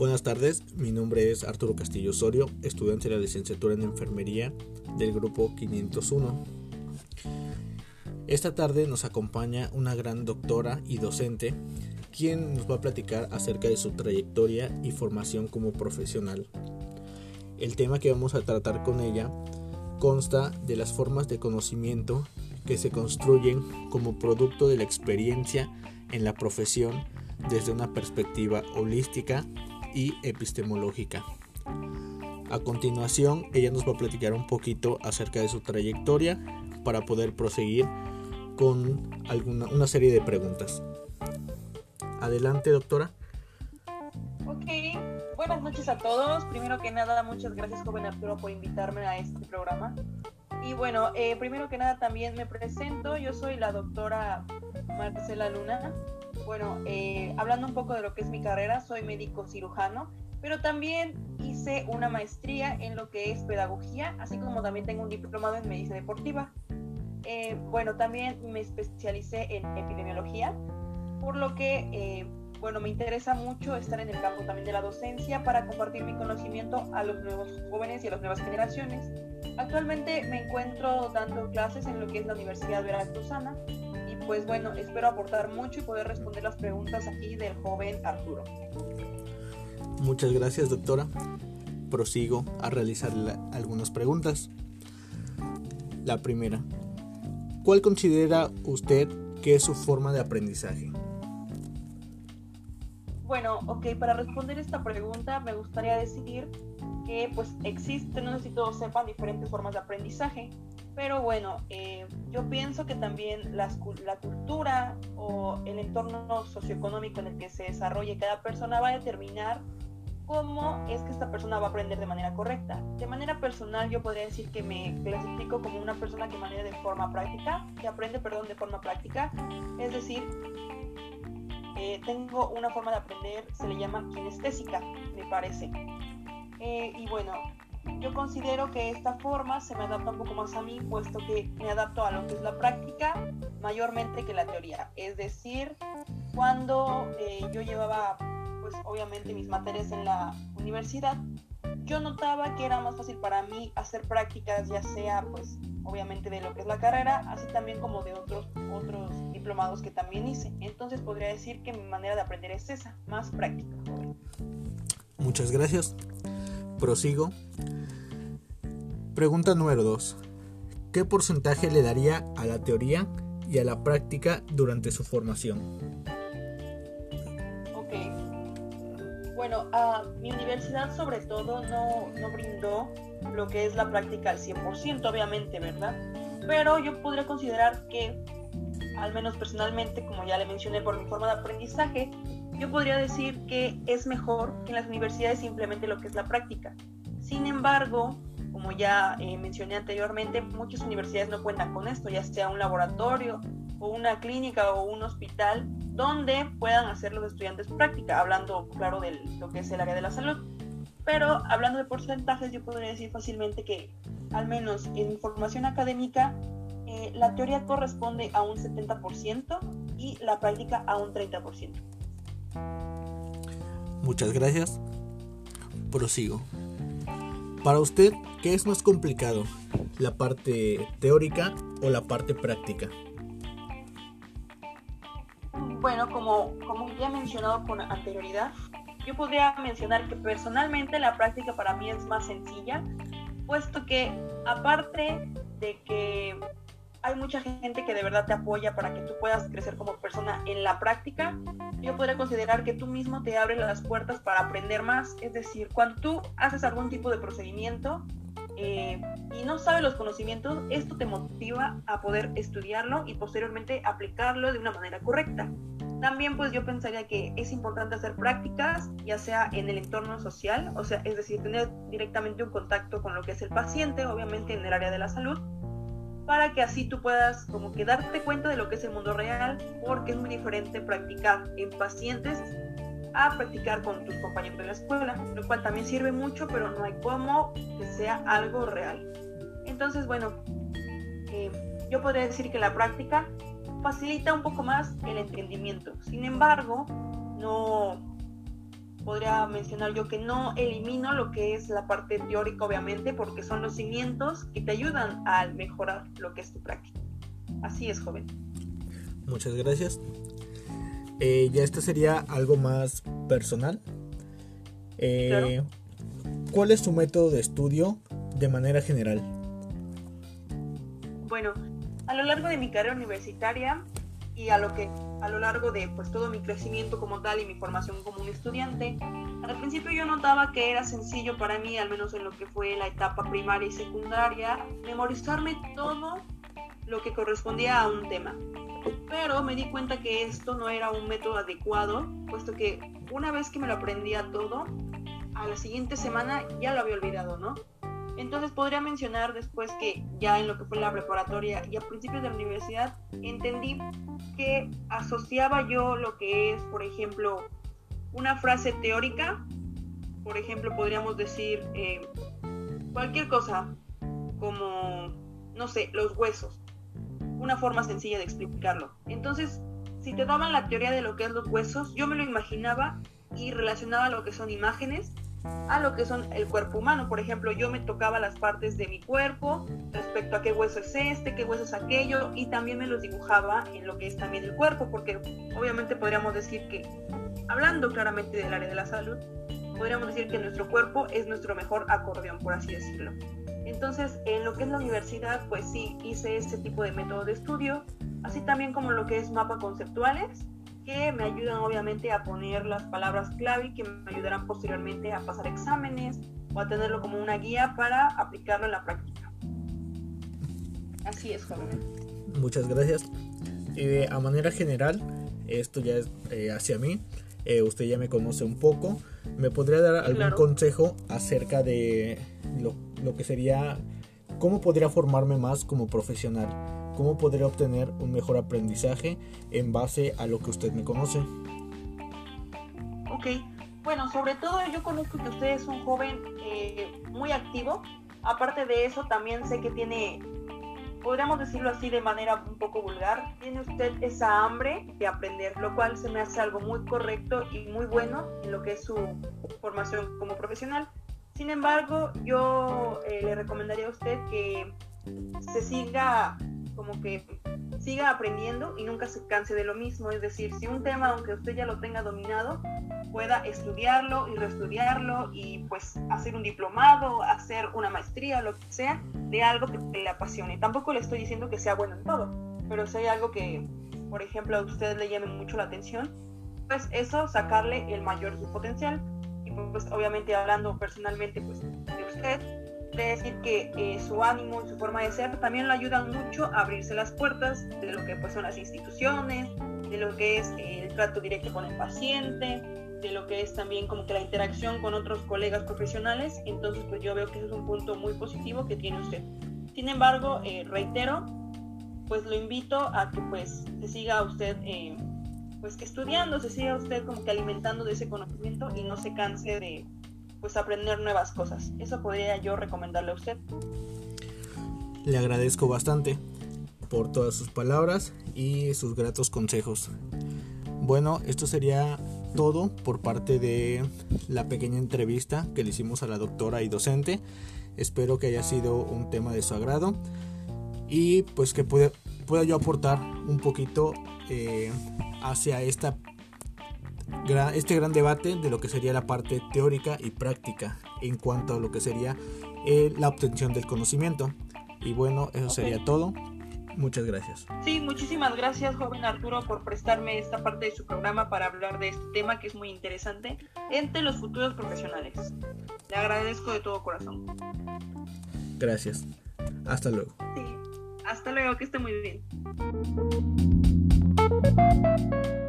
Buenas tardes, mi nombre es Arturo Castillo Osorio, estudiante de la licenciatura en enfermería del grupo 501. Esta tarde nos acompaña una gran doctora y docente, quien nos va a platicar acerca de su trayectoria y formación como profesional. El tema que vamos a tratar con ella consta de las formas de conocimiento que se construyen como producto de la experiencia en la profesión desde una perspectiva holística y epistemológica. A continuación, ella nos va a platicar un poquito acerca de su trayectoria para poder proseguir con alguna, una serie de preguntas. Adelante, doctora. Ok, buenas noches a todos. Primero que nada, muchas gracias, joven Arturo, por invitarme a este programa. Y bueno, eh, primero que nada también me presento. Yo soy la doctora Marcela Luna. Bueno, eh, hablando un poco de lo que es mi carrera, soy médico cirujano, pero también hice una maestría en lo que es pedagogía, así como también tengo un diplomado en medicina deportiva. Eh, bueno, también me especialicé en epidemiología, por lo que, eh, bueno, me interesa mucho estar en el campo también de la docencia para compartir mi conocimiento a los nuevos jóvenes y a las nuevas generaciones. Actualmente me encuentro dando clases en lo que es la Universidad Veracruzana pues bueno, espero aportar mucho y poder responder las preguntas aquí del joven Arturo. Muchas gracias, doctora. Prosigo a realizarle algunas preguntas. La primera, ¿cuál considera usted que es su forma de aprendizaje? Bueno, ok, para responder esta pregunta me gustaría decir que pues existen, no sé si todos sepan, diferentes formas de aprendizaje. Pero bueno, eh, yo pienso que también la cultura o el entorno socioeconómico en el que se desarrolle cada persona va a determinar cómo es que esta persona va a aprender de manera correcta. De manera personal yo podría decir que me clasifico como una persona que maneja de forma práctica, que aprende, perdón, de forma práctica. Es decir, eh, tengo una forma de aprender, se le llama kinestésica, me parece. Eh, y bueno, yo considero que esta forma se me adapta un poco más a mí, puesto que me adapto a lo que es la práctica mayormente que la teoría. Es decir, cuando eh, yo llevaba, pues obviamente mis materias en la universidad, yo notaba que era más fácil para mí hacer prácticas, ya sea pues obviamente de lo que es la carrera, así también como de otros, otros diplomados que también hice. Entonces podría decir que mi manera de aprender es esa, más práctica. Muchas gracias. Prosigo. Pregunta número 2. ¿Qué porcentaje le daría a la teoría y a la práctica durante su formación? Ok. Bueno, a mi universidad sobre todo no, no brindó lo que es la práctica al 100%, obviamente, ¿verdad? Pero yo podría considerar que, al menos personalmente, como ya le mencioné por mi forma de aprendizaje, yo podría decir que es mejor que en las universidades simplemente lo que es la práctica. Sin embargo, como ya eh, mencioné anteriormente, muchas universidades no cuentan con esto, ya sea un laboratorio o una clínica o un hospital donde puedan hacer los estudiantes práctica, hablando, claro, de lo que es el área de la salud. Pero hablando de porcentajes, yo podría decir fácilmente que, al menos en formación académica, eh, la teoría corresponde a un 70% y la práctica a un 30%. Muchas gracias. Prosigo. Para usted, ¿qué es más complicado? ¿La parte teórica o la parte práctica? Bueno, como, como ya he mencionado con anterioridad, yo podría mencionar que personalmente la práctica para mí es más sencilla, puesto que aparte de que hay mucha gente que de verdad te apoya para que tú puedas crecer como persona en la práctica. Yo podría considerar que tú mismo te abres las puertas para aprender más. Es decir, cuando tú haces algún tipo de procedimiento eh, y no sabes los conocimientos, esto te motiva a poder estudiarlo y posteriormente aplicarlo de una manera correcta. También pues yo pensaría que es importante hacer prácticas, ya sea en el entorno social, o sea, es decir, tener directamente un contacto con lo que es el paciente, obviamente en el área de la salud, para que así tú puedas como que darte cuenta de lo que es el mundo real, porque es muy diferente practicar en pacientes a practicar con tus compañeros de la escuela, lo cual también sirve mucho, pero no hay como que sea algo real. Entonces, bueno, eh, yo podría decir que la práctica facilita un poco más el entendimiento. Sin embargo, no, podría mencionar yo que no elimino lo que es la parte teórica, obviamente, porque son los cimientos que te ayudan a mejorar lo que es tu práctica. Así es, joven. Muchas gracias. Eh, ya esto sería algo más personal. Eh, ¿Cuál es tu método de estudio de manera general? Bueno, a lo largo de mi carrera universitaria y a lo que a lo largo de pues todo mi crecimiento como tal y mi formación como un estudiante, al principio yo notaba que era sencillo para mí, al menos en lo que fue la etapa primaria y secundaria, memorizarme todo lo que correspondía a un tema. Pero me di cuenta que esto no era un método adecuado, puesto que una vez que me lo aprendía todo, a la siguiente semana ya lo había olvidado, ¿no? Entonces podría mencionar después que ya en lo que fue la preparatoria y a principios de la universidad entendí que asociaba yo lo que es, por ejemplo, una frase teórica, por ejemplo, podríamos decir eh, cualquier cosa, como, no sé, los huesos, una forma sencilla de explicarlo. Entonces, si te daban la teoría de lo que es los huesos, yo me lo imaginaba y relacionaba lo que son imágenes a lo que son el cuerpo humano. Por ejemplo, yo me tocaba las partes de mi cuerpo respecto a qué hueso es este, qué hueso es aquello, y también me los dibujaba en lo que es también el cuerpo, porque obviamente podríamos decir que, hablando claramente del área de la salud, podríamos decir que nuestro cuerpo es nuestro mejor acordeón, por así decirlo. Entonces, en lo que es la universidad, pues sí, hice este tipo de método de estudio, así también como lo que es mapas conceptuales, que me ayudan obviamente a poner las palabras clave y que me ayudarán posteriormente a pasar exámenes o a tenerlo como una guía para aplicarlo en la práctica. Así es, joven. Muchas gracias. Eh, a manera general, esto ya es eh, hacia mí. Eh, usted ya me conoce un poco. ¿Me podría dar algún consejo acerca de lo, lo que sería, cómo podría formarme más como profesional? cómo podré obtener un mejor aprendizaje en base a lo que usted me conoce. Ok, bueno, sobre todo yo conozco que usted es un joven eh, muy activo. Aparte de eso, también sé que tiene, podríamos decirlo así de manera un poco vulgar, tiene usted esa hambre de aprender, lo cual se me hace algo muy correcto y muy bueno en lo que es su formación como profesional. Sin embargo, yo eh, le recomendaría a usted que se siga como que siga aprendiendo y nunca se canse de lo mismo. Es decir, si un tema, aunque usted ya lo tenga dominado, pueda estudiarlo y reestudiarlo y pues hacer un diplomado, hacer una maestría, lo que sea, de algo que le apasione. Tampoco le estoy diciendo que sea bueno en todo, pero si hay algo que, por ejemplo, a usted le llame mucho la atención, pues eso, sacarle el mayor su potencial. Pues obviamente hablando personalmente pues de usted, de decir que eh, su ánimo y su forma de ser también lo ayudan mucho a abrirse las puertas de lo que pues, son las instituciones, de lo que es el trato directo con el paciente, de lo que es también como que la interacción con otros colegas profesionales. Entonces, pues yo veo que eso es un punto muy positivo que tiene usted. Sin embargo, eh, reitero, pues lo invito a que pues se siga usted pues estudiando, se siga usted como que alimentando de ese conocimiento y no se canse de pues aprender nuevas cosas. Eso podría yo recomendarle a usted. Le agradezco bastante por todas sus palabras y sus gratos consejos. Bueno, esto sería todo por parte de la pequeña entrevista que le hicimos a la doctora y docente. Espero que haya sido un tema de su agrado y pues que pueda, pueda yo aportar un poquito eh, hacia esta este gran debate de lo que sería la parte teórica y práctica en cuanto a lo que sería eh, la obtención del conocimiento. Y bueno, eso sería todo. Muchas gracias. Sí, muchísimas gracias, joven Arturo, por prestarme esta parte de su programa para hablar de este tema que es muy interesante entre los futuros profesionales. Le agradezco de todo corazón. Gracias. Hasta luego. Sí, hasta luego, que esté muy bien. Thank you.